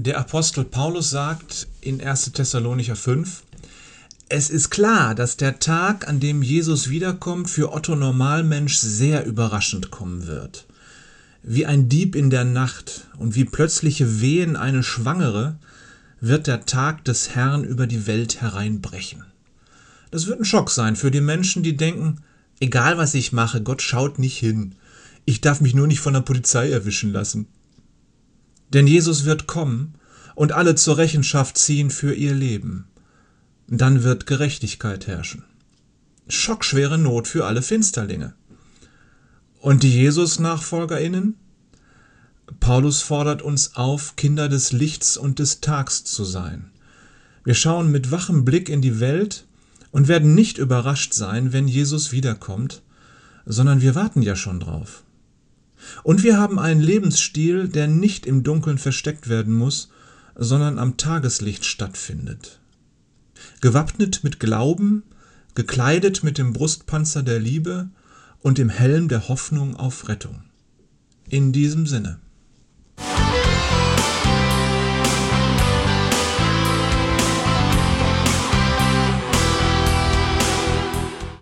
Der Apostel Paulus sagt in 1. Thessalonicher 5, es ist klar, dass der Tag, an dem Jesus wiederkommt, für Otto Normalmensch sehr überraschend kommen wird. Wie ein Dieb in der Nacht und wie plötzliche Wehen eine Schwangere wird der Tag des Herrn über die Welt hereinbrechen. Das wird ein Schock sein für die Menschen, die denken, egal was ich mache, Gott schaut nicht hin. Ich darf mich nur nicht von der Polizei erwischen lassen. Denn Jesus wird kommen und alle zur Rechenschaft ziehen für ihr Leben. Dann wird Gerechtigkeit herrschen. Schockschwere Not für alle Finsterlinge. Und die Jesus-NachfolgerInnen? Paulus fordert uns auf, Kinder des Lichts und des Tags zu sein. Wir schauen mit wachem Blick in die Welt und werden nicht überrascht sein, wenn Jesus wiederkommt, sondern wir warten ja schon drauf. Und wir haben einen Lebensstil, der nicht im Dunkeln versteckt werden muss, sondern am Tageslicht stattfindet. Gewappnet mit Glauben, gekleidet mit dem Brustpanzer der Liebe und dem Helm der Hoffnung auf Rettung. In diesem Sinne.